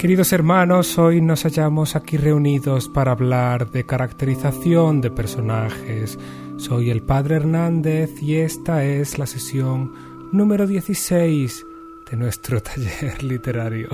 Queridos hermanos, hoy nos hallamos aquí reunidos para hablar de caracterización de personajes. Soy el Padre Hernández y esta es la sesión número 16 de nuestro taller literario.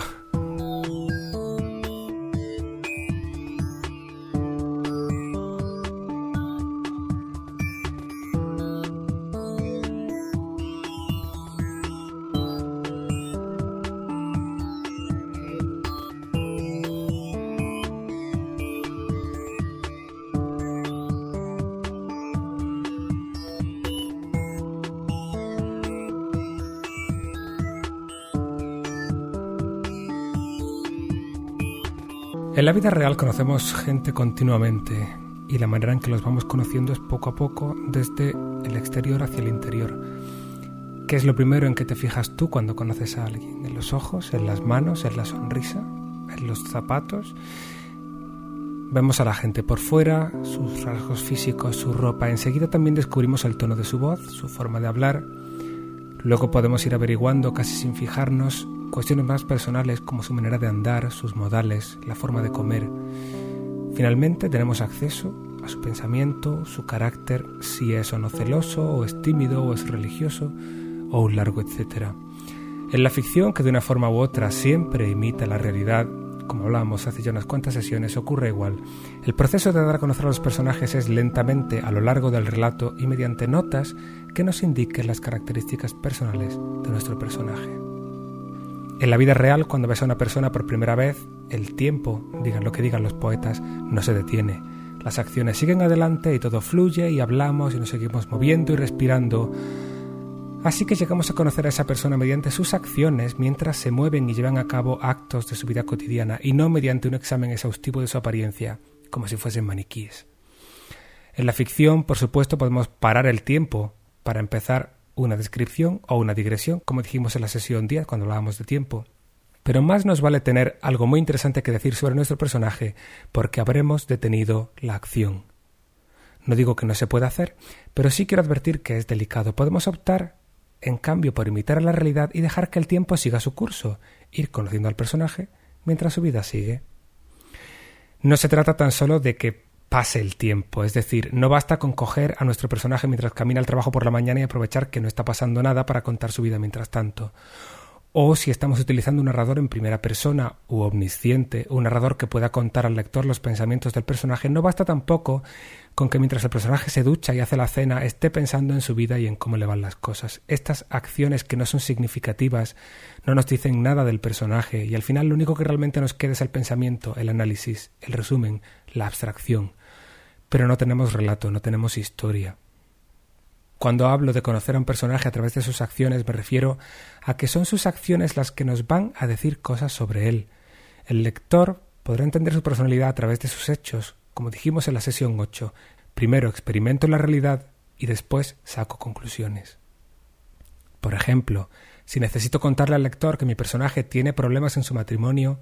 La vida real conocemos gente continuamente y la manera en que los vamos conociendo es poco a poco desde el exterior hacia el interior. ¿Qué es lo primero en que te fijas tú cuando conoces a alguien? ¿En los ojos? ¿En las manos? ¿En la sonrisa? ¿En los zapatos? Vemos a la gente por fuera, sus rasgos físicos, su ropa. Enseguida también descubrimos el tono de su voz, su forma de hablar. Luego podemos ir averiguando, casi sin fijarnos, cuestiones más personales como su manera de andar, sus modales, la forma de comer. Finalmente tenemos acceso a su pensamiento, su carácter, si es o no celoso, o es tímido, o es religioso, o un largo etcétera. En la ficción, que de una forma u otra siempre imita la realidad, como hablábamos hace ya unas cuantas sesiones, ocurre igual. El proceso de dar a conocer a los personajes es lentamente a lo largo del relato y mediante notas que nos indiquen las características personales de nuestro personaje. En la vida real, cuando ves a una persona por primera vez, el tiempo, digan lo que digan los poetas, no se detiene. Las acciones siguen adelante y todo fluye y hablamos y nos seguimos moviendo y respirando. Así que llegamos a conocer a esa persona mediante sus acciones mientras se mueven y llevan a cabo actos de su vida cotidiana y no mediante un examen exhaustivo de su apariencia, como si fuesen maniquíes. En la ficción, por supuesto, podemos parar el tiempo para empezar una descripción o una digresión, como dijimos en la sesión 10 cuando hablábamos de tiempo. Pero más nos vale tener algo muy interesante que decir sobre nuestro personaje porque habremos detenido la acción. No digo que no se pueda hacer, pero sí quiero advertir que es delicado. Podemos optar, en cambio, por imitar a la realidad y dejar que el tiempo siga su curso, ir conociendo al personaje mientras su vida sigue. No se trata tan solo de que pase el tiempo. Es decir, no basta con coger a nuestro personaje mientras camina al trabajo por la mañana y aprovechar que no está pasando nada para contar su vida mientras tanto. O si estamos utilizando un narrador en primera persona u omnisciente, un narrador que pueda contar al lector los pensamientos del personaje, no basta tampoco con que mientras el personaje se ducha y hace la cena esté pensando en su vida y en cómo le van las cosas. Estas acciones que no son significativas no nos dicen nada del personaje y al final lo único que realmente nos queda es el pensamiento, el análisis, el resumen, la abstracción. Pero no tenemos relato, no tenemos historia. Cuando hablo de conocer a un personaje a través de sus acciones me refiero a que son sus acciones las que nos van a decir cosas sobre él. El lector podrá entender su personalidad a través de sus hechos, como dijimos en la sesión 8. Primero experimento la realidad y después saco conclusiones. Por ejemplo, si necesito contarle al lector que mi personaje tiene problemas en su matrimonio,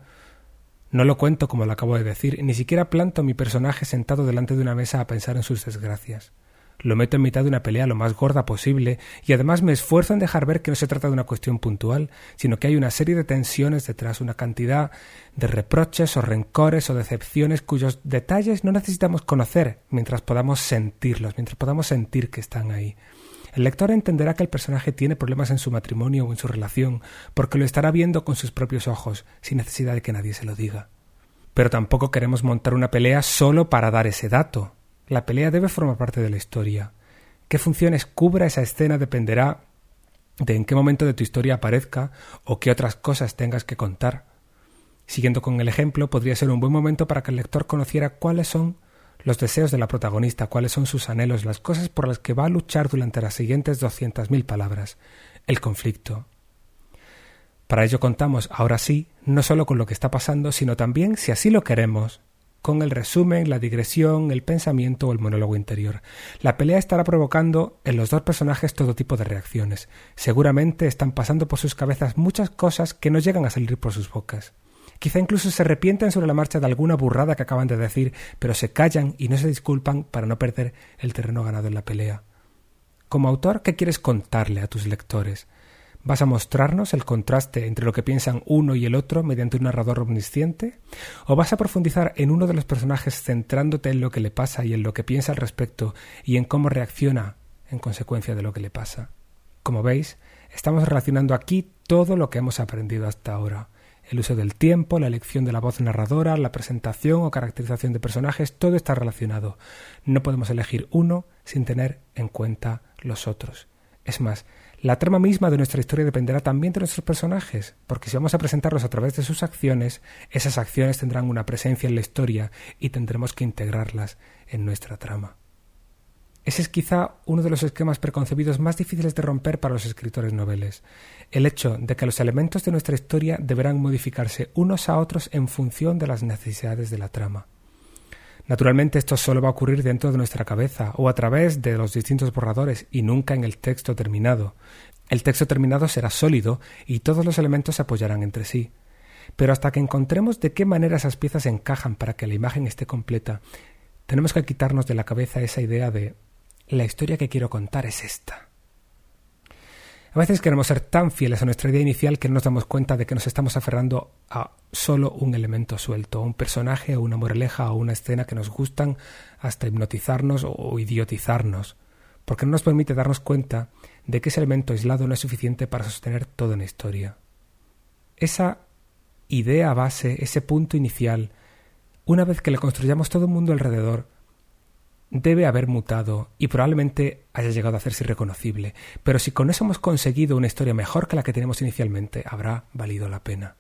no lo cuento como lo acabo de decir, ni siquiera planto a mi personaje sentado delante de una mesa a pensar en sus desgracias. Lo meto en mitad de una pelea lo más gorda posible y además me esfuerzo en dejar ver que no se trata de una cuestión puntual, sino que hay una serie de tensiones detrás, una cantidad de reproches o rencores o decepciones cuyos detalles no necesitamos conocer mientras podamos sentirlos, mientras podamos sentir que están ahí. El lector entenderá que el personaje tiene problemas en su matrimonio o en su relación, porque lo estará viendo con sus propios ojos, sin necesidad de que nadie se lo diga. Pero tampoco queremos montar una pelea solo para dar ese dato. La pelea debe formar parte de la historia. Qué funciones cubra esa escena dependerá de en qué momento de tu historia aparezca o qué otras cosas tengas que contar. Siguiendo con el ejemplo, podría ser un buen momento para que el lector conociera cuáles son los deseos de la protagonista, cuáles son sus anhelos, las cosas por las que va a luchar durante las siguientes doscientas mil palabras, el conflicto. Para ello contamos, ahora sí, no solo con lo que está pasando, sino también, si así lo queremos, con el resumen, la digresión, el pensamiento o el monólogo interior. La pelea estará provocando en los dos personajes todo tipo de reacciones. Seguramente están pasando por sus cabezas muchas cosas que no llegan a salir por sus bocas. Quizá incluso se arrepientan sobre la marcha de alguna burrada que acaban de decir, pero se callan y no se disculpan para no perder el terreno ganado en la pelea. Como autor, ¿qué quieres contarle a tus lectores? ¿Vas a mostrarnos el contraste entre lo que piensan uno y el otro mediante un narrador omnisciente? ¿O vas a profundizar en uno de los personajes centrándote en lo que le pasa y en lo que piensa al respecto y en cómo reacciona en consecuencia de lo que le pasa? Como veis, estamos relacionando aquí todo lo que hemos aprendido hasta ahora. El uso del tiempo, la elección de la voz narradora, la presentación o caracterización de personajes, todo está relacionado. No podemos elegir uno sin tener en cuenta los otros. Es más, la trama misma de nuestra historia dependerá también de nuestros personajes, porque si vamos a presentarlos a través de sus acciones, esas acciones tendrán una presencia en la historia y tendremos que integrarlas en nuestra trama. Ese es quizá uno de los esquemas preconcebidos más difíciles de romper para los escritores noveles, el hecho de que los elementos de nuestra historia deberán modificarse unos a otros en función de las necesidades de la trama. Naturalmente esto solo va a ocurrir dentro de nuestra cabeza o a través de los distintos borradores y nunca en el texto terminado. El texto terminado será sólido y todos los elementos se apoyarán entre sí. Pero hasta que encontremos de qué manera esas piezas encajan para que la imagen esté completa, tenemos que quitarnos de la cabeza esa idea de la historia que quiero contar es esta. A veces queremos ser tan fieles a nuestra idea inicial que no nos damos cuenta de que nos estamos aferrando a solo un elemento suelto, un personaje o una moraleja o una escena que nos gustan hasta hipnotizarnos o idiotizarnos, porque no nos permite darnos cuenta de que ese elemento aislado no es suficiente para sostener toda una historia. Esa idea base, ese punto inicial, una vez que le construyamos todo el mundo alrededor, debe haber mutado y probablemente haya llegado a hacerse irreconocible, pero si con eso hemos conseguido una historia mejor que la que tenemos inicialmente, habrá valido la pena.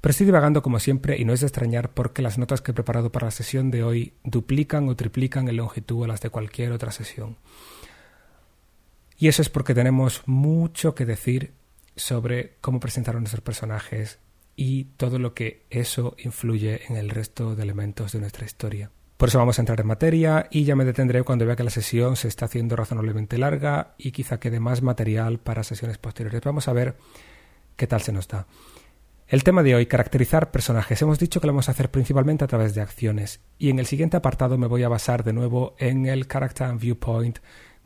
Pero estoy divagando como siempre y no es de extrañar porque las notas que he preparado para la sesión de hoy duplican o triplican en longitud a las de cualquier otra sesión. Y eso es porque tenemos mucho que decir sobre cómo presentaron nuestros personajes y todo lo que eso influye en el resto de elementos de nuestra historia. Por eso vamos a entrar en materia y ya me detendré cuando vea que la sesión se está haciendo razonablemente larga y quizá quede más material para sesiones posteriores. Vamos a ver qué tal se nos da. El tema de hoy, caracterizar personajes. Hemos dicho que lo vamos a hacer principalmente a través de acciones y en el siguiente apartado me voy a basar de nuevo en el Character and Viewpoint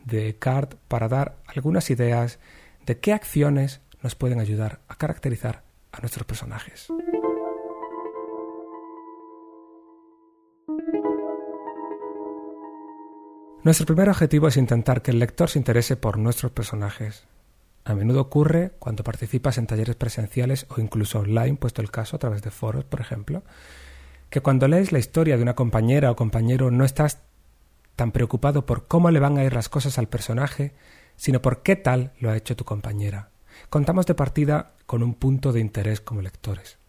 de Card para dar algunas ideas de qué acciones nos pueden ayudar a caracterizar a nuestros personajes. Nuestro primer objetivo es intentar que el lector se interese por nuestros personajes. A menudo ocurre cuando participas en talleres presenciales o incluso online, puesto el caso a través de foros, por ejemplo, que cuando lees la historia de una compañera o compañero no estás tan preocupado por cómo le van a ir las cosas al personaje, sino por qué tal lo ha hecho tu compañera. Contamos de partida con un punto de interés como lectores.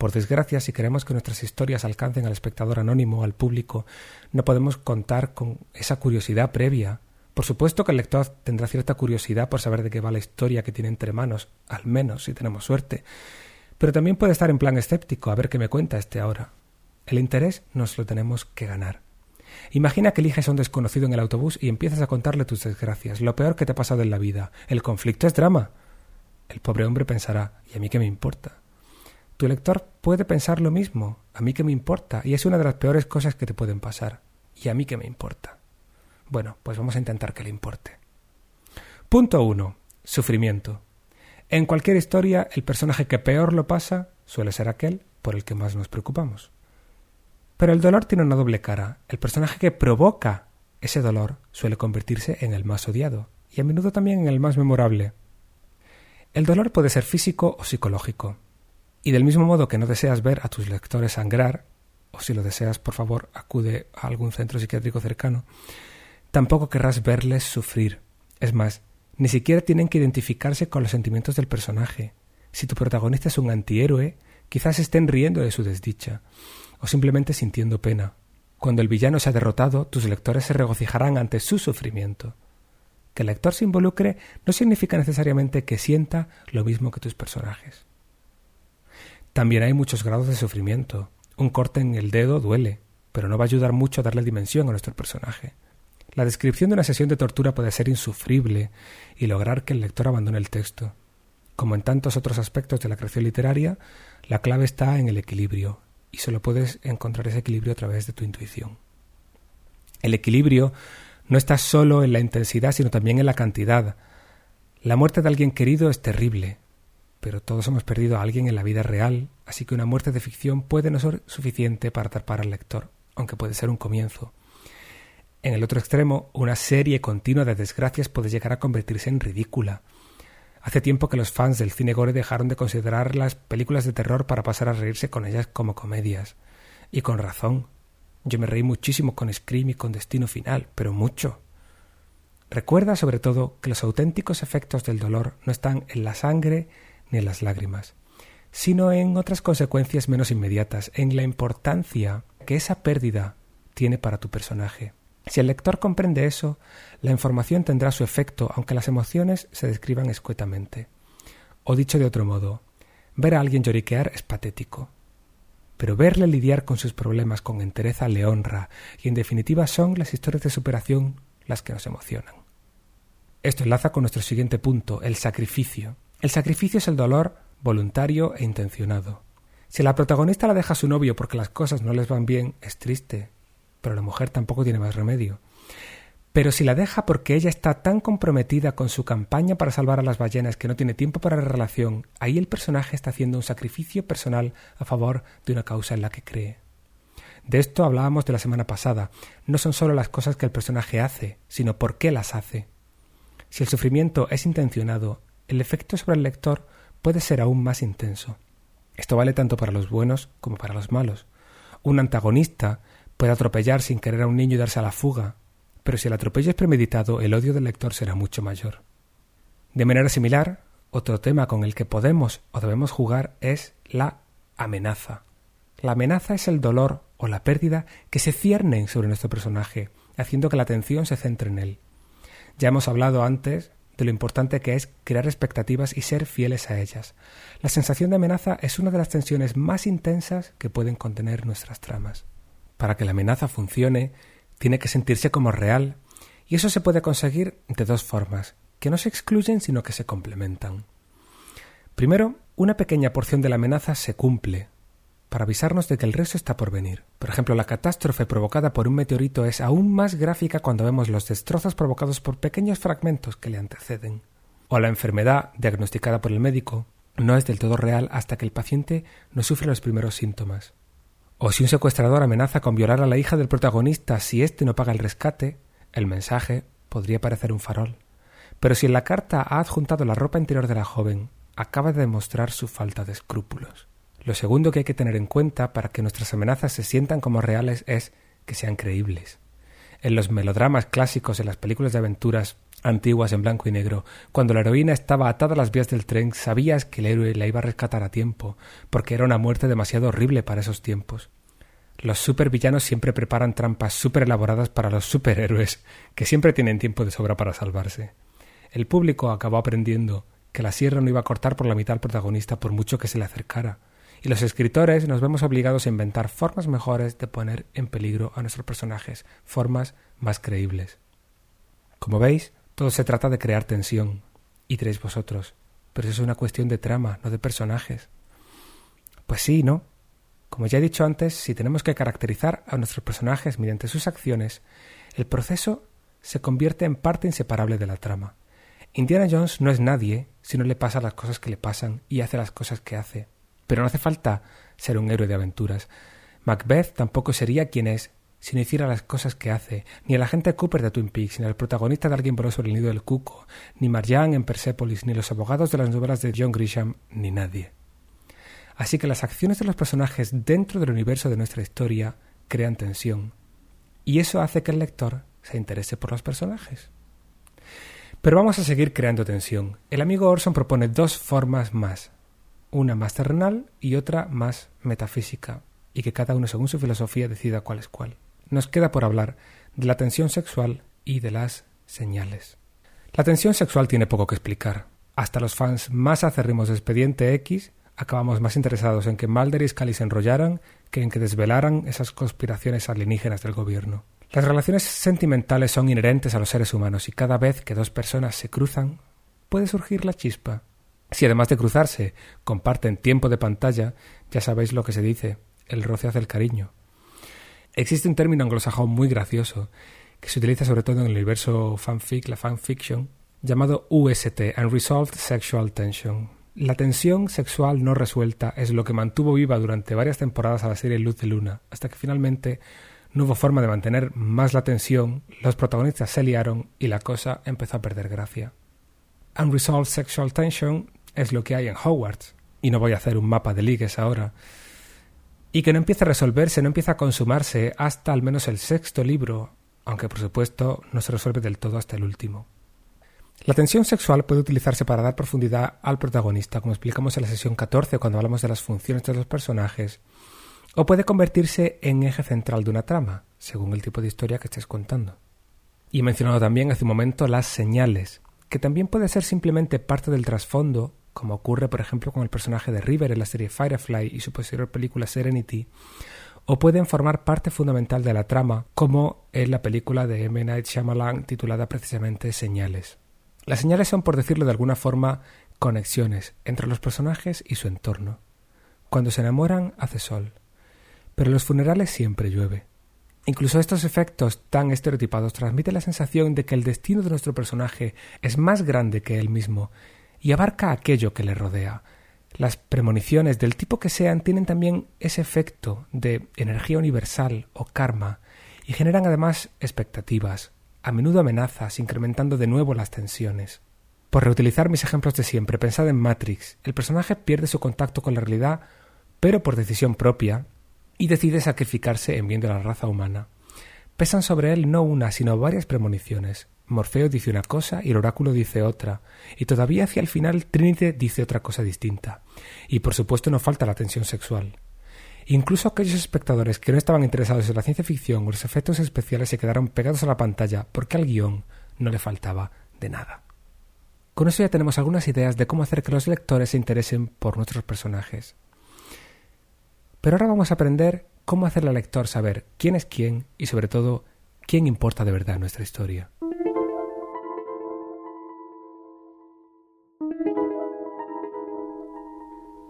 Por desgracia, si queremos que nuestras historias alcancen al espectador anónimo, al público, no podemos contar con esa curiosidad previa. Por supuesto que el lector tendrá cierta curiosidad por saber de qué va la historia que tiene entre manos, al menos si tenemos suerte. Pero también puede estar en plan escéptico, a ver qué me cuenta este ahora. El interés nos lo tenemos que ganar. Imagina que eliges a un desconocido en el autobús y empiezas a contarle tus desgracias, lo peor que te ha pasado en la vida. El conflicto es drama. El pobre hombre pensará, ¿y a mí qué me importa? Tu lector puede pensar lo mismo, a mí que me importa, y es una de las peores cosas que te pueden pasar, y a mí que me importa. Bueno, pues vamos a intentar que le importe. Punto 1. Sufrimiento. En cualquier historia, el personaje que peor lo pasa suele ser aquel por el que más nos preocupamos. Pero el dolor tiene una doble cara. El personaje que provoca ese dolor suele convertirse en el más odiado, y a menudo también en el más memorable. El dolor puede ser físico o psicológico. Y del mismo modo que no deseas ver a tus lectores sangrar, o si lo deseas, por favor, acude a algún centro psiquiátrico cercano, tampoco querrás verles sufrir. Es más, ni siquiera tienen que identificarse con los sentimientos del personaje. Si tu protagonista es un antihéroe, quizás estén riendo de su desdicha, o simplemente sintiendo pena. Cuando el villano se ha derrotado, tus lectores se regocijarán ante su sufrimiento. Que el lector se involucre no significa necesariamente que sienta lo mismo que tus personajes. También hay muchos grados de sufrimiento. Un corte en el dedo duele, pero no va a ayudar mucho a darle dimensión a nuestro personaje. La descripción de una sesión de tortura puede ser insufrible y lograr que el lector abandone el texto. Como en tantos otros aspectos de la creación literaria, la clave está en el equilibrio, y solo puedes encontrar ese equilibrio a través de tu intuición. El equilibrio no está solo en la intensidad, sino también en la cantidad. La muerte de alguien querido es terrible, pero todos hemos perdido a alguien en la vida real, así que una muerte de ficción puede no ser suficiente para atrapar al lector, aunque puede ser un comienzo. En el otro extremo, una serie continua de desgracias puede llegar a convertirse en ridícula. Hace tiempo que los fans del cine gore dejaron de considerar las películas de terror para pasar a reírse con ellas como comedias. Y con razón. Yo me reí muchísimo con Scream y con Destino Final, pero mucho. Recuerda sobre todo que los auténticos efectos del dolor no están en la sangre ni las lágrimas, sino en otras consecuencias menos inmediatas, en la importancia que esa pérdida tiene para tu personaje. Si el lector comprende eso, la información tendrá su efecto, aunque las emociones se describan escuetamente. O dicho de otro modo, ver a alguien lloriquear es patético. Pero verle lidiar con sus problemas con entereza le honra, y en definitiva son las historias de superación las que nos emocionan. Esto enlaza con nuestro siguiente punto, el sacrificio. El sacrificio es el dolor voluntario e intencionado. Si la protagonista la deja a su novio porque las cosas no les van bien, es triste, pero la mujer tampoco tiene más remedio. Pero si la deja porque ella está tan comprometida con su campaña para salvar a las ballenas que no tiene tiempo para la relación, ahí el personaje está haciendo un sacrificio personal a favor de una causa en la que cree. De esto hablábamos de la semana pasada. No son solo las cosas que el personaje hace, sino por qué las hace. Si el sufrimiento es intencionado, el efecto sobre el lector puede ser aún más intenso. Esto vale tanto para los buenos como para los malos. Un antagonista puede atropellar sin querer a un niño y darse a la fuga, pero si el atropello es premeditado, el odio del lector será mucho mayor. De manera similar, otro tema con el que podemos o debemos jugar es la amenaza. La amenaza es el dolor o la pérdida que se ciernen sobre nuestro personaje, haciendo que la atención se centre en él. Ya hemos hablado antes lo importante que es crear expectativas y ser fieles a ellas. La sensación de amenaza es una de las tensiones más intensas que pueden contener nuestras tramas. Para que la amenaza funcione, tiene que sentirse como real, y eso se puede conseguir de dos formas, que no se excluyen sino que se complementan. Primero, una pequeña porción de la amenaza se cumple, para avisarnos de que el resto está por venir. Por ejemplo, la catástrofe provocada por un meteorito es aún más gráfica cuando vemos los destrozos provocados por pequeños fragmentos que le anteceden. O la enfermedad, diagnosticada por el médico, no es del todo real hasta que el paciente no sufre los primeros síntomas. O si un secuestrador amenaza con violar a la hija del protagonista si éste no paga el rescate, el mensaje podría parecer un farol. Pero si en la carta ha adjuntado la ropa interior de la joven, acaba de demostrar su falta de escrúpulos. Lo segundo que hay que tener en cuenta para que nuestras amenazas se sientan como reales es que sean creíbles. En los melodramas clásicos, en las películas de aventuras antiguas en blanco y negro, cuando la heroína estaba atada a las vías del tren, sabías que el héroe la iba a rescatar a tiempo, porque era una muerte demasiado horrible para esos tiempos. Los supervillanos siempre preparan trampas súper elaboradas para los superhéroes, que siempre tienen tiempo de sobra para salvarse. El público acabó aprendiendo que la sierra no iba a cortar por la mitad al protagonista por mucho que se le acercara, y los escritores nos vemos obligados a inventar formas mejores de poner en peligro a nuestros personajes, formas más creíbles. Como veis, todo se trata de crear tensión, y diréis vosotros, pero eso es una cuestión de trama, no de personajes. Pues sí, ¿no? Como ya he dicho antes, si tenemos que caracterizar a nuestros personajes mediante sus acciones, el proceso se convierte en parte inseparable de la trama. Indiana Jones no es nadie si no le pasa las cosas que le pasan y hace las cosas que hace. Pero no hace falta ser un héroe de aventuras. Macbeth tampoco sería quien es si no hiciera las cosas que hace, ni el agente Cooper de Twin Peaks, ni el protagonista de Alguien voló sobre el nido del cuco, ni Marjan en Persepolis, ni los abogados de las novelas de John Grisham, ni nadie. Así que las acciones de los personajes dentro del universo de nuestra historia crean tensión, y eso hace que el lector se interese por los personajes. Pero vamos a seguir creando tensión. El amigo Orson propone dos formas más una más terrenal y otra más metafísica, y que cada uno según su filosofía decida cuál es cuál. Nos queda por hablar de la tensión sexual y de las señales. La tensión sexual tiene poco que explicar. Hasta los fans más acérrimos de Expediente X acabamos más interesados en que Mulder y Scully se enrollaran que en que desvelaran esas conspiraciones alienígenas del gobierno. Las relaciones sentimentales son inherentes a los seres humanos y cada vez que dos personas se cruzan puede surgir la chispa, si además de cruzarse comparten tiempo de pantalla, ya sabéis lo que se dice, el roce hace el cariño. Existe un término anglosajón muy gracioso que se utiliza sobre todo en el universo fanfic, la fanfiction, llamado UST, Unresolved Sexual Tension. La tensión sexual no resuelta es lo que mantuvo viva durante varias temporadas a la serie Luz de Luna, hasta que finalmente no hubo forma de mantener más la tensión, los protagonistas se liaron y la cosa empezó a perder gracia. Unresolved Sexual Tension es lo que hay en Hogwarts, y no voy a hacer un mapa de ligues ahora, y que no empieza a resolverse, no empieza a consumarse hasta al menos el sexto libro, aunque por supuesto no se resuelve del todo hasta el último. La tensión sexual puede utilizarse para dar profundidad al protagonista, como explicamos en la sesión 14 cuando hablamos de las funciones de los personajes, o puede convertirse en eje central de una trama, según el tipo de historia que estés contando. Y he mencionado también hace un momento las señales, que también puede ser simplemente parte del trasfondo, como ocurre por ejemplo con el personaje de River en la serie Firefly y su posterior película Serenity, o pueden formar parte fundamental de la trama, como en la película de M. Night Shyamalan titulada precisamente Señales. Las señales son, por decirlo de alguna forma, conexiones entre los personajes y su entorno. Cuando se enamoran hace sol, pero en los funerales siempre llueve. Incluso estos efectos tan estereotipados transmiten la sensación de que el destino de nuestro personaje es más grande que él mismo y abarca aquello que le rodea. Las premoniciones del tipo que sean tienen también ese efecto de energía universal o karma y generan además expectativas, a menudo amenazas, incrementando de nuevo las tensiones. Por reutilizar mis ejemplos de siempre, pensad en Matrix, el personaje pierde su contacto con la realidad, pero por decisión propia, y decide sacrificarse en bien de la raza humana. Pesan sobre él no una, sino varias premoniciones. Morfeo dice una cosa y el oráculo dice otra, y todavía hacia el final Trinity dice otra cosa distinta. Y por supuesto no falta la tensión sexual. Incluso aquellos espectadores que no estaban interesados en la ciencia ficción o los efectos especiales se quedaron pegados a la pantalla porque al guion no le faltaba de nada. Con eso ya tenemos algunas ideas de cómo hacer que los lectores se interesen por nuestros personajes. Pero ahora vamos a aprender cómo hacerle al lector saber quién es quién y sobre todo quién importa de verdad nuestra historia.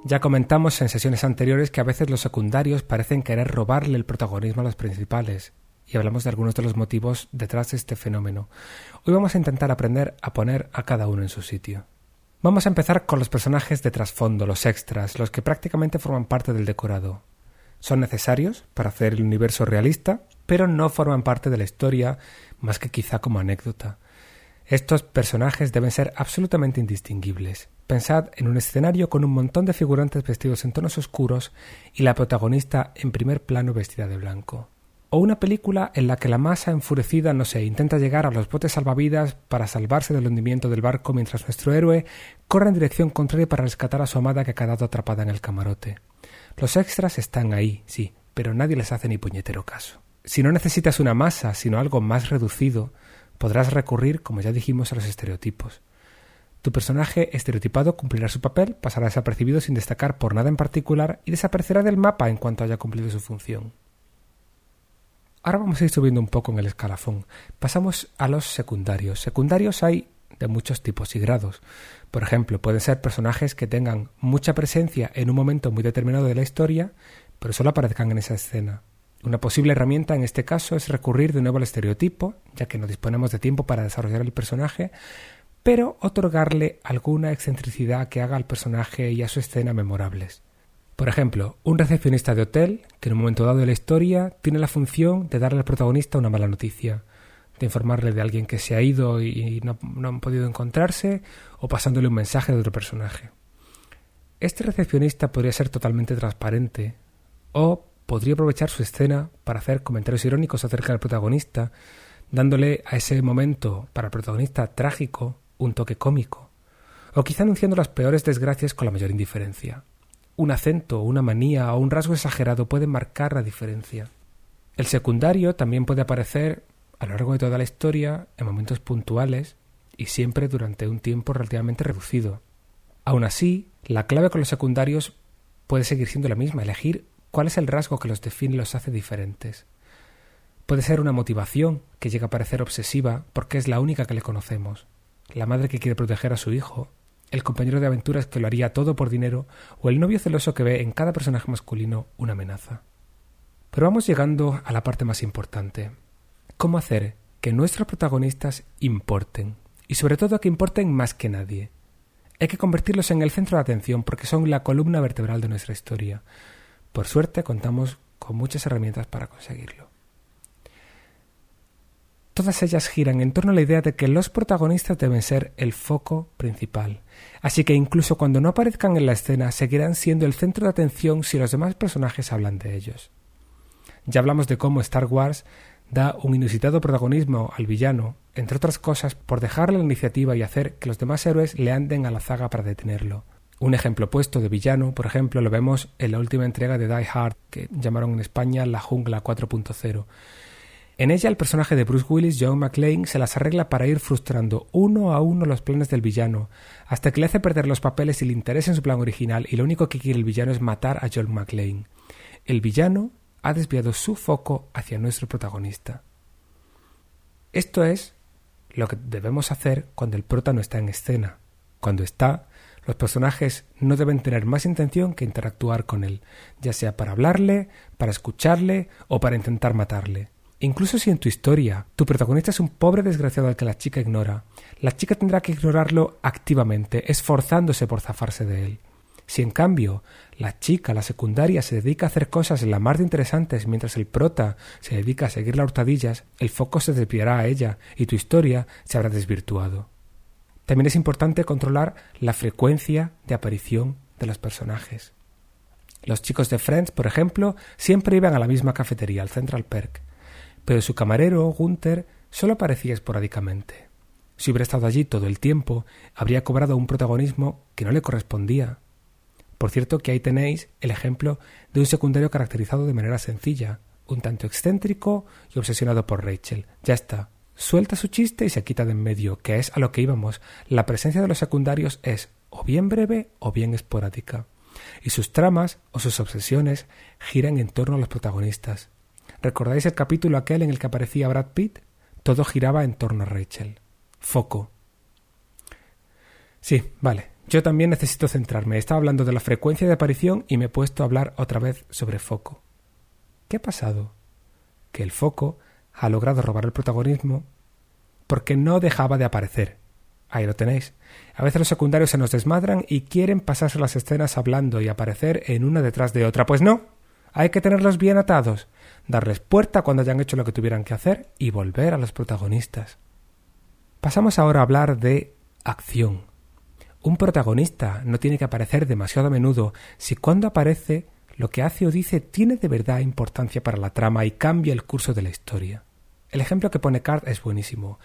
Ya comentamos en sesiones anteriores que a veces los secundarios parecen querer robarle el protagonismo a los principales, y hablamos de algunos de los motivos detrás de este fenómeno. Hoy vamos a intentar aprender a poner a cada uno en su sitio. Vamos a empezar con los personajes de trasfondo, los extras, los que prácticamente forman parte del decorado. Son necesarios para hacer el universo realista, pero no forman parte de la historia más que quizá como anécdota. Estos personajes deben ser absolutamente indistinguibles. Pensad en un escenario con un montón de figurantes vestidos en tonos oscuros y la protagonista en primer plano vestida de blanco o una película en la que la masa enfurecida, no sé, intenta llegar a los botes salvavidas para salvarse del hundimiento del barco mientras nuestro héroe corre en dirección contraria para rescatar a su amada que ha quedado atrapada en el camarote. Los extras están ahí, sí, pero nadie les hace ni puñetero caso. Si no necesitas una masa, sino algo más reducido, podrás recurrir, como ya dijimos, a los estereotipos. Tu personaje estereotipado cumplirá su papel, pasará desapercibido sin destacar por nada en particular y desaparecerá del mapa en cuanto haya cumplido su función. Ahora vamos a ir subiendo un poco en el escalafón. Pasamos a los secundarios. Secundarios hay de muchos tipos y grados. Por ejemplo, pueden ser personajes que tengan mucha presencia en un momento muy determinado de la historia, pero solo aparezcan en esa escena. Una posible herramienta en este caso es recurrir de nuevo al estereotipo, ya que no disponemos de tiempo para desarrollar el personaje, pero otorgarle alguna excentricidad que haga al personaje y a su escena memorables. Por ejemplo, un recepcionista de hotel que en un momento dado de la historia tiene la función de darle al protagonista una mala noticia, de informarle de alguien que se ha ido y no, han podido encontrarse, o pasándole un mensaje de otro personaje. Este recepcionista podría ser totalmente transparente, o podría aprovechar su escena para hacer comentarios irónicos acerca del protagonista, dándole a ese momento para el protagonista trágico un toque cómico, o quizá anunciando las peores desgracias con la mayor indiferencia un acento, una manía o un rasgo exagerado pueden marcar la diferencia. El secundario también puede aparecer a lo largo de toda la historia en momentos puntuales y siempre durante un tiempo relativamente reducido. Aun así, la clave con los secundarios puede seguir siendo la misma, elegir cuál es el rasgo que los define y los hace diferentes. Puede ser una motivación que llega a parecer obsesiva porque es la única que le conocemos, la madre que quiere proteger a su hijo, el compañero de aventuras que lo haría todo por dinero o el novio celoso que ve en cada personaje masculino una amenaza. Pero vamos llegando a la parte más importante. ¿Cómo hacer que nuestros protagonistas importen? y sobre todo que importen más que nadie. Hay que convertirlos en el centro de atención porque son la columna vertebral de nuestra historia. Por suerte contamos con muchas herramientas para conseguirlo. Todas ellas giran en torno a la idea de que los protagonistas deben ser el foco principal. Así que incluso cuando no aparezcan en la escena, seguirán siendo el centro de atención si los demás personajes hablan de ellos. Ya hablamos de cómo Star Wars da un inusitado protagonismo al villano, entre otras cosas por dejarle la iniciativa y hacer que los demás héroes le anden a la zaga para detenerlo. Un ejemplo opuesto de villano, por ejemplo, lo vemos en la última entrega de Die Hard, que llamaron en España La Jungla 4.0. En ella el personaje de Bruce Willis, John McClane, se las arregla para ir frustrando uno a uno los planes del villano, hasta que le hace perder los papeles y el interés en su plan original, y lo único que quiere el villano es matar a John McClane. El villano ha desviado su foco hacia nuestro protagonista. Esto es lo que debemos hacer cuando el prota no está en escena. Cuando está, los personajes no deben tener más intención que interactuar con él, ya sea para hablarle, para escucharle o para intentar matarle. Incluso si en tu historia tu protagonista es un pobre desgraciado al que la chica ignora, la chica tendrá que ignorarlo activamente, esforzándose por zafarse de él. Si en cambio la chica, la secundaria, se dedica a hacer cosas en la mar de interesantes mientras el prota se dedica a seguir las hurtadillas, el foco se desviará a ella y tu historia se habrá desvirtuado. También es importante controlar la frecuencia de aparición de los personajes. Los chicos de Friends, por ejemplo, siempre iban a la misma cafetería, al Central Perk, pero su camarero, Gunther, solo aparecía esporádicamente. Si hubiera estado allí todo el tiempo, habría cobrado un protagonismo que no le correspondía. Por cierto que ahí tenéis el ejemplo de un secundario caracterizado de manera sencilla, un tanto excéntrico y obsesionado por Rachel. Ya está. Suelta su chiste y se quita de en medio, que es a lo que íbamos. La presencia de los secundarios es o bien breve o bien esporádica. Y sus tramas o sus obsesiones giran en torno a los protagonistas. ¿Recordáis el capítulo aquel en el que aparecía Brad Pitt? Todo giraba en torno a Rachel. Foco. Sí, vale. Yo también necesito centrarme. Estaba hablando de la frecuencia de aparición y me he puesto a hablar otra vez sobre foco. ¿Qué ha pasado? Que el foco ha logrado robar el protagonismo porque no dejaba de aparecer. Ahí lo tenéis. A veces los secundarios se nos desmadran y quieren pasarse las escenas hablando y aparecer en una detrás de otra. Pues no. Hay que tenerlos bien atados, darles puerta cuando hayan hecho lo que tuvieran que hacer y volver a los protagonistas. Pasamos ahora a hablar de acción. Un protagonista no tiene que aparecer demasiado a menudo si cuando aparece lo que hace o dice tiene de verdad importancia para la trama y cambia el curso de la historia. El ejemplo que pone Card es buenísimo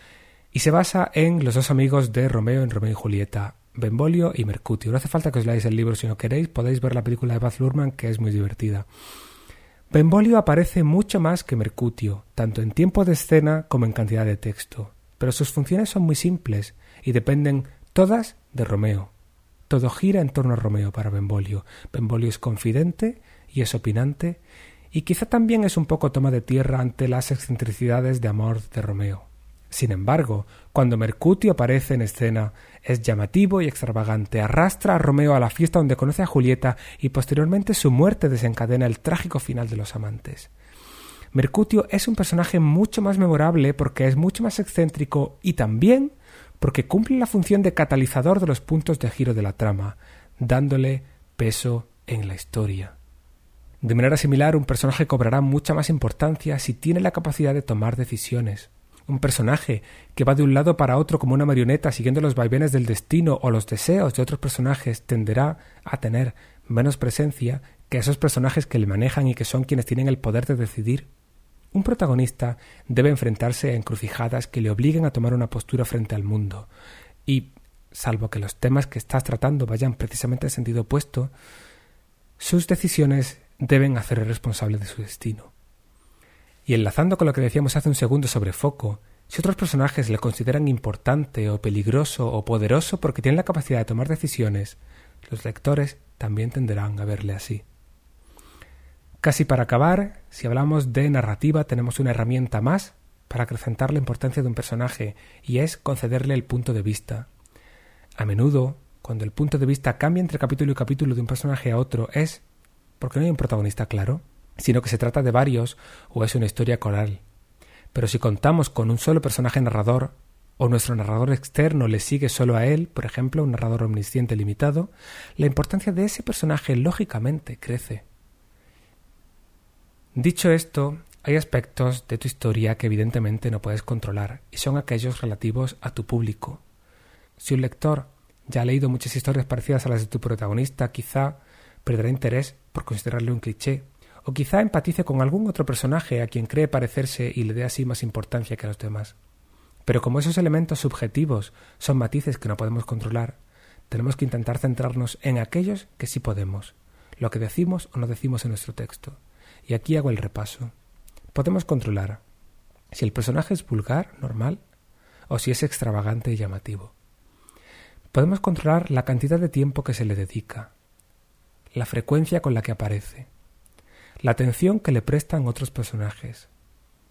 y se basa en los dos amigos de Romeo en Romeo y Julieta, Benvolio y Mercutio. No hace falta que os leáis el libro si no queréis, podéis ver la película de Baz Luhrmann que es muy divertida. Benvolio aparece mucho más que Mercutio, tanto en tiempo de escena como en cantidad de texto, pero sus funciones son muy simples y dependen todas de Romeo. Todo gira en torno a Romeo para Benvolio. Benvolio es confidente y es opinante, y quizá también es un poco toma de tierra ante las excentricidades de amor de Romeo. Sin embargo, cuando Mercutio aparece en escena, es llamativo y extravagante, arrastra a Romeo a la fiesta donde conoce a Julieta y posteriormente su muerte desencadena el trágico final de los amantes. Mercutio es un personaje mucho más memorable porque es mucho más excéntrico y también porque cumple la función de catalizador de los puntos de giro de la trama, dándole peso en la historia. De manera similar, un personaje cobrará mucha más importancia si tiene la capacidad de tomar decisiones. Un personaje que va de un lado para otro como una marioneta siguiendo los vaivenes del destino o los deseos de otros personajes tenderá a tener menos presencia que esos personajes que le manejan y que son quienes tienen el poder de decidir. Un protagonista debe enfrentarse a encrucijadas que le obliguen a tomar una postura frente al mundo, y, salvo que los temas que estás tratando vayan precisamente en sentido opuesto, sus decisiones deben hacerle responsable de su destino. Y enlazando con lo que decíamos hace un segundo sobre Foco, si otros personajes le consideran importante o peligroso o poderoso porque tienen la capacidad de tomar decisiones, los lectores también tenderán a verle así. Casi para acabar, si hablamos de narrativa, tenemos una herramienta más para acrecentar la importancia de un personaje, y es concederle el punto de vista. A menudo, cuando el punto de vista cambia entre capítulo y capítulo de un personaje a otro, es porque no hay un protagonista claro, sino que se trata de varios o es una historia coral. Pero si contamos con un solo personaje narrador, o nuestro narrador externo le sigue solo a él, por ejemplo, un narrador omnisciente limitado, la importancia de ese personaje lógicamente crece. Dicho esto, hay aspectos de tu historia que evidentemente no puedes controlar, y son aquellos relativos a tu público. Si un lector ya ha leído muchas historias parecidas a las de tu protagonista, quizá perderá interés por considerarle un cliché, o quizá empatice con algún otro personaje a quien cree parecerse y le dé así más importancia que a los demás. Pero como esos elementos subjetivos son matices que no podemos controlar, tenemos que intentar centrarnos en aquellos que sí podemos, lo que decimos o no decimos en nuestro texto. Y aquí hago el repaso. Podemos controlar si el personaje es vulgar, normal, o si es extravagante y llamativo. Podemos controlar la cantidad de tiempo que se le dedica, la frecuencia con la que aparece, la atención que le prestan otros personajes,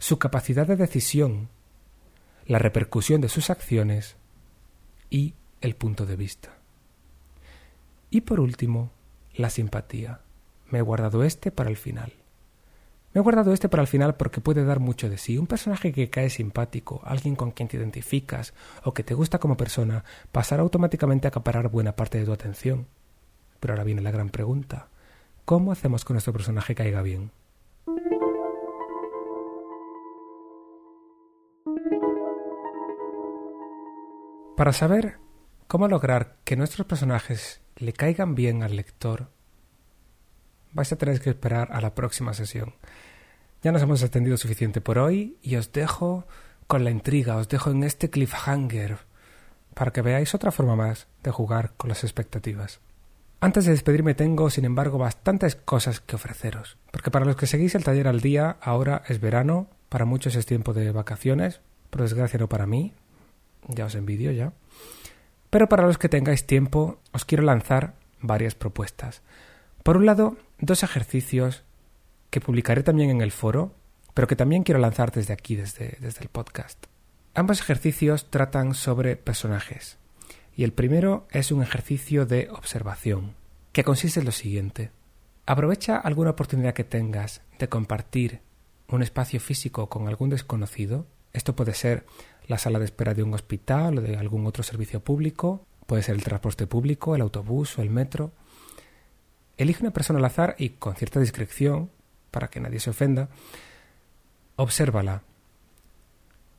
su capacidad de decisión la repercusión de sus acciones y el punto de vista. Y por último, la simpatía. Me he guardado este para el final. Me he guardado este para el final porque puede dar mucho de sí. Un personaje que cae simpático, alguien con quien te identificas o que te gusta como persona, pasará automáticamente a acaparar buena parte de tu atención. Pero ahora viene la gran pregunta. ¿Cómo hacemos que nuestro personaje caiga bien? Para saber cómo lograr que nuestros personajes le caigan bien al lector, vais a tener que esperar a la próxima sesión. Ya nos hemos extendido suficiente por hoy y os dejo con la intriga, os dejo en este cliffhanger para que veáis otra forma más de jugar con las expectativas. Antes de despedirme tengo, sin embargo, bastantes cosas que ofreceros, porque para los que seguís el taller al día, ahora es verano, para muchos es tiempo de vacaciones, por desgracia no para mí, ya os envidio ya. Pero para los que tengáis tiempo, os quiero lanzar varias propuestas. Por un lado, dos ejercicios que publicaré también en el foro, pero que también quiero lanzar desde aquí, desde, desde el podcast. Ambos ejercicios tratan sobre personajes. Y el primero es un ejercicio de observación, que consiste en lo siguiente. Aprovecha alguna oportunidad que tengas de compartir un espacio físico con algún desconocido. Esto puede ser la sala de espera de un hospital o de algún otro servicio público, puede ser el transporte público, el autobús o el metro. Elige una persona al azar y con cierta discreción, para que nadie se ofenda, obsérvala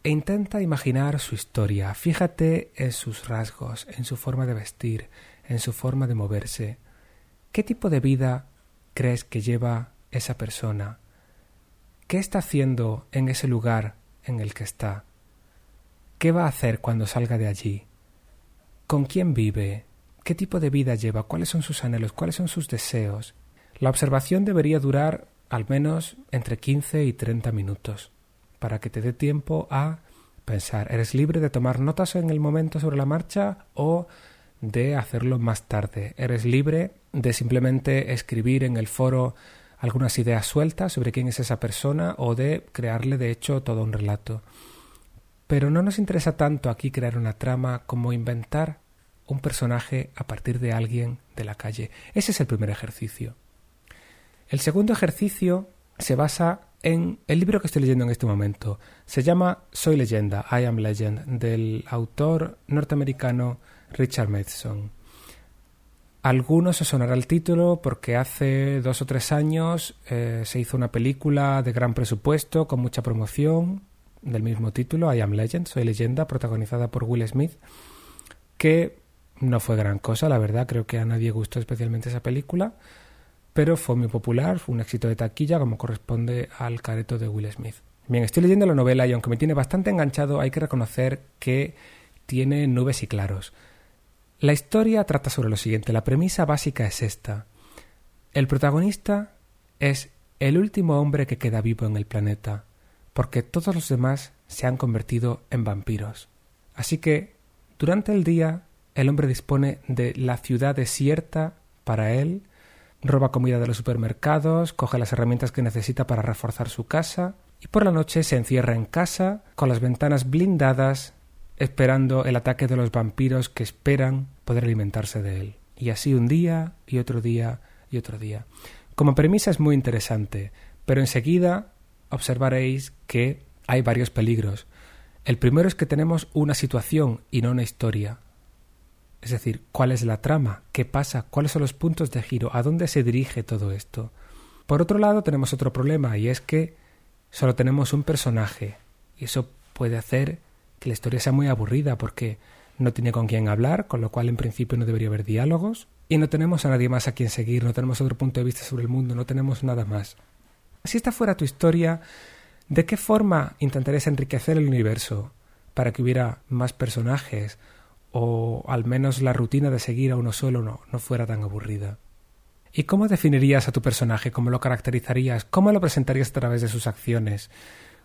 e intenta imaginar su historia. Fíjate en sus rasgos, en su forma de vestir, en su forma de moverse. ¿Qué tipo de vida crees que lleva esa persona? ¿Qué está haciendo en ese lugar en el que está? ¿Qué va a hacer cuando salga de allí? ¿Con quién vive? ¿Qué tipo de vida lleva? ¿Cuáles son sus anhelos? ¿Cuáles son sus deseos? La observación debería durar al menos entre 15 y 30 minutos, para que te dé tiempo a pensar. Eres libre de tomar notas en el momento sobre la marcha o de hacerlo más tarde. Eres libre de simplemente escribir en el foro algunas ideas sueltas sobre quién es esa persona o de crearle de hecho todo un relato. Pero no nos interesa tanto aquí crear una trama como inventar un personaje a partir de alguien de la calle. Ese es el primer ejercicio. El segundo ejercicio se basa en el libro que estoy leyendo en este momento. Se llama Soy leyenda, I am legend, del autor norteamericano Richard Matheson. Algunos os sonará el título porque hace dos o tres años eh, se hizo una película de gran presupuesto con mucha promoción del mismo título, I Am Legend, Soy leyenda, protagonizada por Will Smith, que no fue gran cosa, la verdad, creo que a nadie gustó especialmente esa película, pero fue muy popular, fue un éxito de taquilla como corresponde al careto de Will Smith. Bien, estoy leyendo la novela y aunque me tiene bastante enganchado, hay que reconocer que tiene nubes y claros. La historia trata sobre lo siguiente, la premisa básica es esta. El protagonista es el último hombre que queda vivo en el planeta porque todos los demás se han convertido en vampiros. Así que, durante el día, el hombre dispone de la ciudad desierta para él, roba comida de los supermercados, coge las herramientas que necesita para reforzar su casa, y por la noche se encierra en casa, con las ventanas blindadas, esperando el ataque de los vampiros que esperan poder alimentarse de él. Y así un día y otro día y otro día. Como premisa es muy interesante, pero enseguida observaréis que hay varios peligros. El primero es que tenemos una situación y no una historia. Es decir, ¿cuál es la trama? ¿Qué pasa? ¿Cuáles son los puntos de giro? ¿A dónde se dirige todo esto? Por otro lado, tenemos otro problema y es que solo tenemos un personaje y eso puede hacer que la historia sea muy aburrida porque no tiene con quién hablar, con lo cual en principio no debería haber diálogos y no tenemos a nadie más a quien seguir, no tenemos otro punto de vista sobre el mundo, no tenemos nada más. Si esta fuera tu historia, ¿de qué forma intentarías enriquecer el universo para que hubiera más personajes o al menos la rutina de seguir a uno solo no, no fuera tan aburrida? ¿Y cómo definirías a tu personaje? ¿Cómo lo caracterizarías? ¿Cómo lo presentarías a través de sus acciones?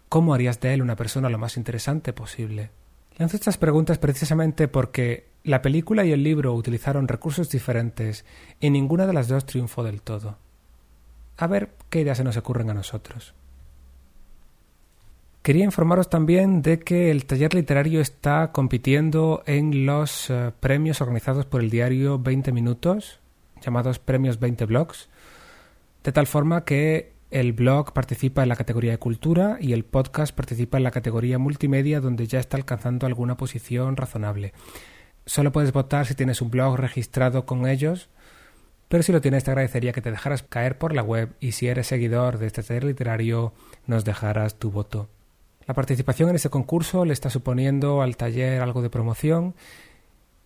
¿Cómo harías de él una persona lo más interesante posible? Lanzo estas preguntas precisamente porque la película y el libro utilizaron recursos diferentes y ninguna de las dos triunfó del todo. A ver qué ideas se nos ocurren a nosotros. Quería informaros también de que el taller literario está compitiendo en los eh, premios organizados por el diario 20 Minutos, llamados Premios 20 Blogs, de tal forma que el blog participa en la categoría de cultura y el podcast participa en la categoría multimedia donde ya está alcanzando alguna posición razonable. Solo puedes votar si tienes un blog registrado con ellos, pero si lo tienes te agradecería que te dejaras caer por la web y si eres seguidor de este taller literario nos dejaras tu voto. La participación en este concurso le está suponiendo al taller algo de promoción,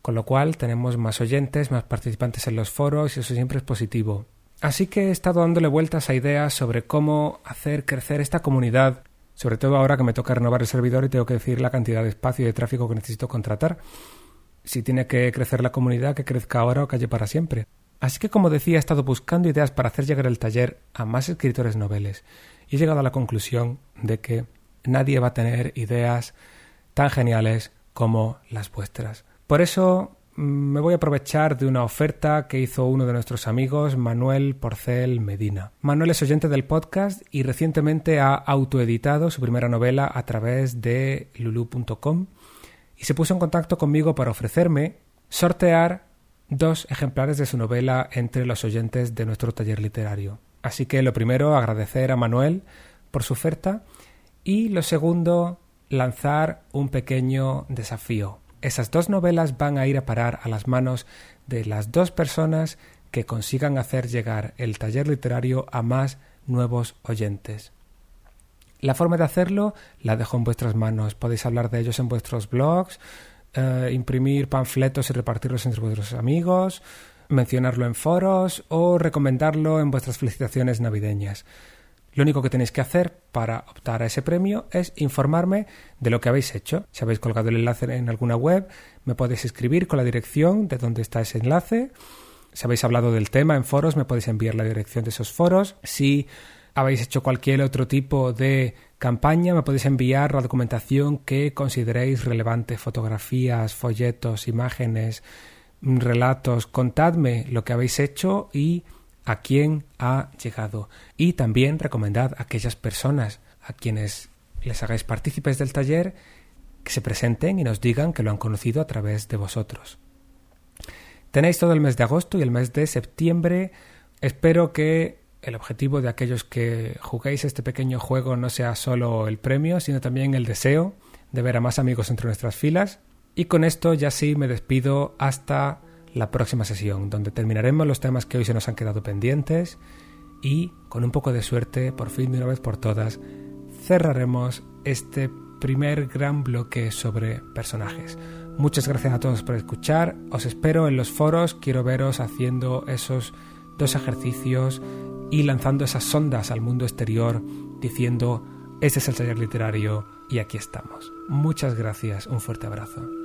con lo cual tenemos más oyentes, más participantes en los foros y eso siempre es positivo. Así que he estado dándole vueltas a ideas sobre cómo hacer crecer esta comunidad, sobre todo ahora que me toca renovar el servidor y tengo que decir la cantidad de espacio y de tráfico que necesito contratar. Si tiene que crecer la comunidad, que crezca ahora o calle para siempre. Así que, como decía, he estado buscando ideas para hacer llegar el taller a más escritores noveles y he llegado a la conclusión de que nadie va a tener ideas tan geniales como las vuestras. Por eso me voy a aprovechar de una oferta que hizo uno de nuestros amigos, Manuel Porcel Medina. Manuel es oyente del podcast y recientemente ha autoeditado su primera novela a través de lulu.com y se puso en contacto conmigo para ofrecerme sortear dos ejemplares de su novela entre los oyentes de nuestro taller literario. Así que lo primero, agradecer a Manuel por su oferta y lo segundo, lanzar un pequeño desafío esas dos novelas van a ir a parar a las manos de las dos personas que consigan hacer llegar el taller literario a más nuevos oyentes. La forma de hacerlo la dejo en vuestras manos. Podéis hablar de ellos en vuestros blogs, eh, imprimir panfletos y repartirlos entre vuestros amigos, mencionarlo en foros o recomendarlo en vuestras felicitaciones navideñas. Lo único que tenéis que hacer para optar a ese premio es informarme de lo que habéis hecho. Si habéis colgado el enlace en alguna web, me podéis escribir con la dirección de dónde está ese enlace. Si habéis hablado del tema en foros, me podéis enviar la dirección de esos foros. Si habéis hecho cualquier otro tipo de campaña, me podéis enviar la documentación que consideréis relevante, fotografías, folletos, imágenes, relatos. Contadme lo que habéis hecho y a quién ha llegado y también recomendad a aquellas personas a quienes les hagáis partícipes del taller que se presenten y nos digan que lo han conocido a través de vosotros. Tenéis todo el mes de agosto y el mes de septiembre. Espero que el objetivo de aquellos que juguéis este pequeño juego no sea solo el premio, sino también el deseo de ver a más amigos entre nuestras filas. Y con esto ya sí me despido hasta la próxima sesión, donde terminaremos los temas que hoy se nos han quedado pendientes y, con un poco de suerte, por fin de una vez por todas, cerraremos este primer gran bloque sobre personajes. Muchas gracias a todos por escuchar, os espero en los foros, quiero veros haciendo esos dos ejercicios y lanzando esas sondas al mundo exterior diciendo, este es el taller literario y aquí estamos. Muchas gracias, un fuerte abrazo.